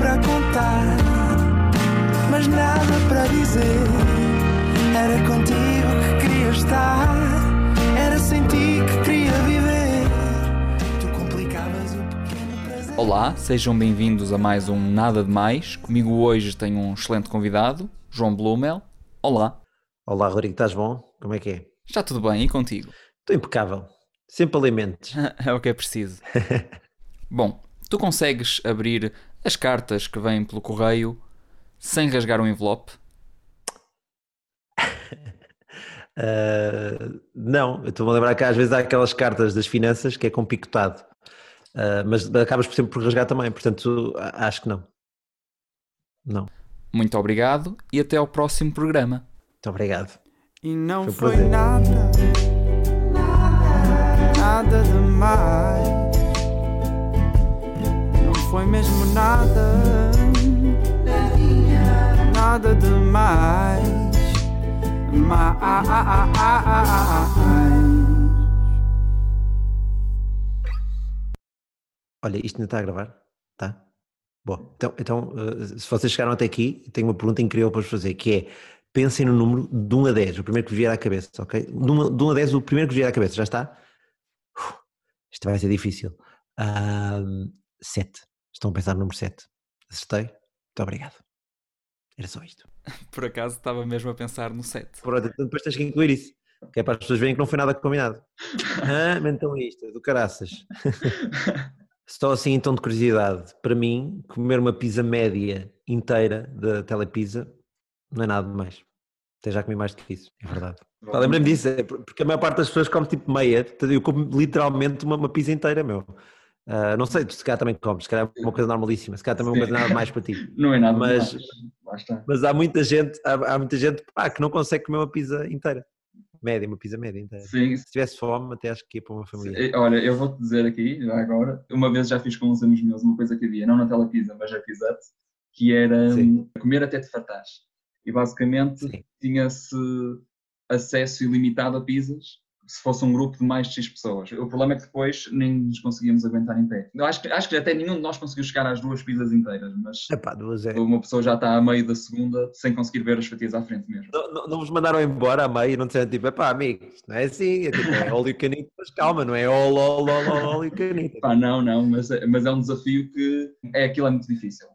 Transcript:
para contar, mas nada para dizer. Era contigo que queria estar, era sem ti que queria viver. Tu complicavas o pequeno prazer. Olá, sejam bem-vindos a mais um Nada de Mais. Comigo hoje tenho um excelente convidado, João Blumel. Olá, Olá, Rodrigo, estás bom? Como é que é? está tudo bem e contigo? Estou impecável. Sempre alimentos. É o que é preciso. Bom, tu consegues abrir as cartas que vêm pelo correio sem rasgar um envelope? Ah, não, eu estou-me a lembrar que às vezes há aquelas cartas das finanças que é com picotado, Ah, mas acabas por sempre por rasgar também, portanto acho que não. Não. Muito obrigado e até ao próximo programa. Muito obrigado. E não Foi um foi prazer. nada, nada demais. Nada demais. Mais. Olha, isto ainda está a gravar? Tá? Bom, então, então ah, se vocês chegaram até aqui, tenho uma pergunta incrível para vos fazer, que é, pensem no número de 1 a 10, o primeiro que vier à cabeça, ok? De 1 de 1 a 10, o primeiro que vier à cabeça, já está? Uf, isto vai ser difícil. 7. Estão a pensar no número 7. Acertei? Muito obrigado. Era só isto. Por acaso estava mesmo a pensar no set. Pronto, então depois tens que incluir isso. Que é para as pessoas verem que não foi nada combinado. ah, mas então isto, é do caraças. Só assim em tom de curiosidade, para mim, comer uma pizza média inteira da Telepizza não é nada demais. Até já comi mais do que isso, é verdade. Pá, Lembrei-me disso, é por- porque a maior parte das pessoas come tipo meia, portanto, eu como literalmente uma, uma pizza inteira, meu. Ah, não sei, se calhar também comes, se calhar é uma coisa normalíssima, se calhar também é uma coisa nada mais para ti. Não é nada Mas- está. Mas há muita gente, há, há muita gente pá, que não consegue comer uma pizza inteira. Média, uma pizza média inteira. Sim, Se tivesse fome, até acho que ia para uma família. sim. Olha, eu vou-te dizer aqui, já agora, uma vez já fiz com uns amigos meus uma coisa que havia, não na telepizza, mas na Pizza Hut, que era Sim. hum, comer até te fartares. E basicamente tinha-se acesso ilimitado a pizzas se fosse um grupo de mais de X pessoas. O problema é que depois nem nos conseguíamos aguentar em pé. Eu acho, que, acho que até nenhum de nós conseguiu chegar às duas pizzas inteiras, mas Epá, duas é. uma pessoa já está a meio da segunda sem conseguir ver as fatias à frente mesmo. Não, não, não vos mandaram embora a meio e não disseram tipo, epá, amigo, não é assim, é tipo, é all you can eat, mas calma, não é all, all, all, all, all you can eat. Pá, não, não, mas, é- mas é um desafio que é aquilo é muito difícil.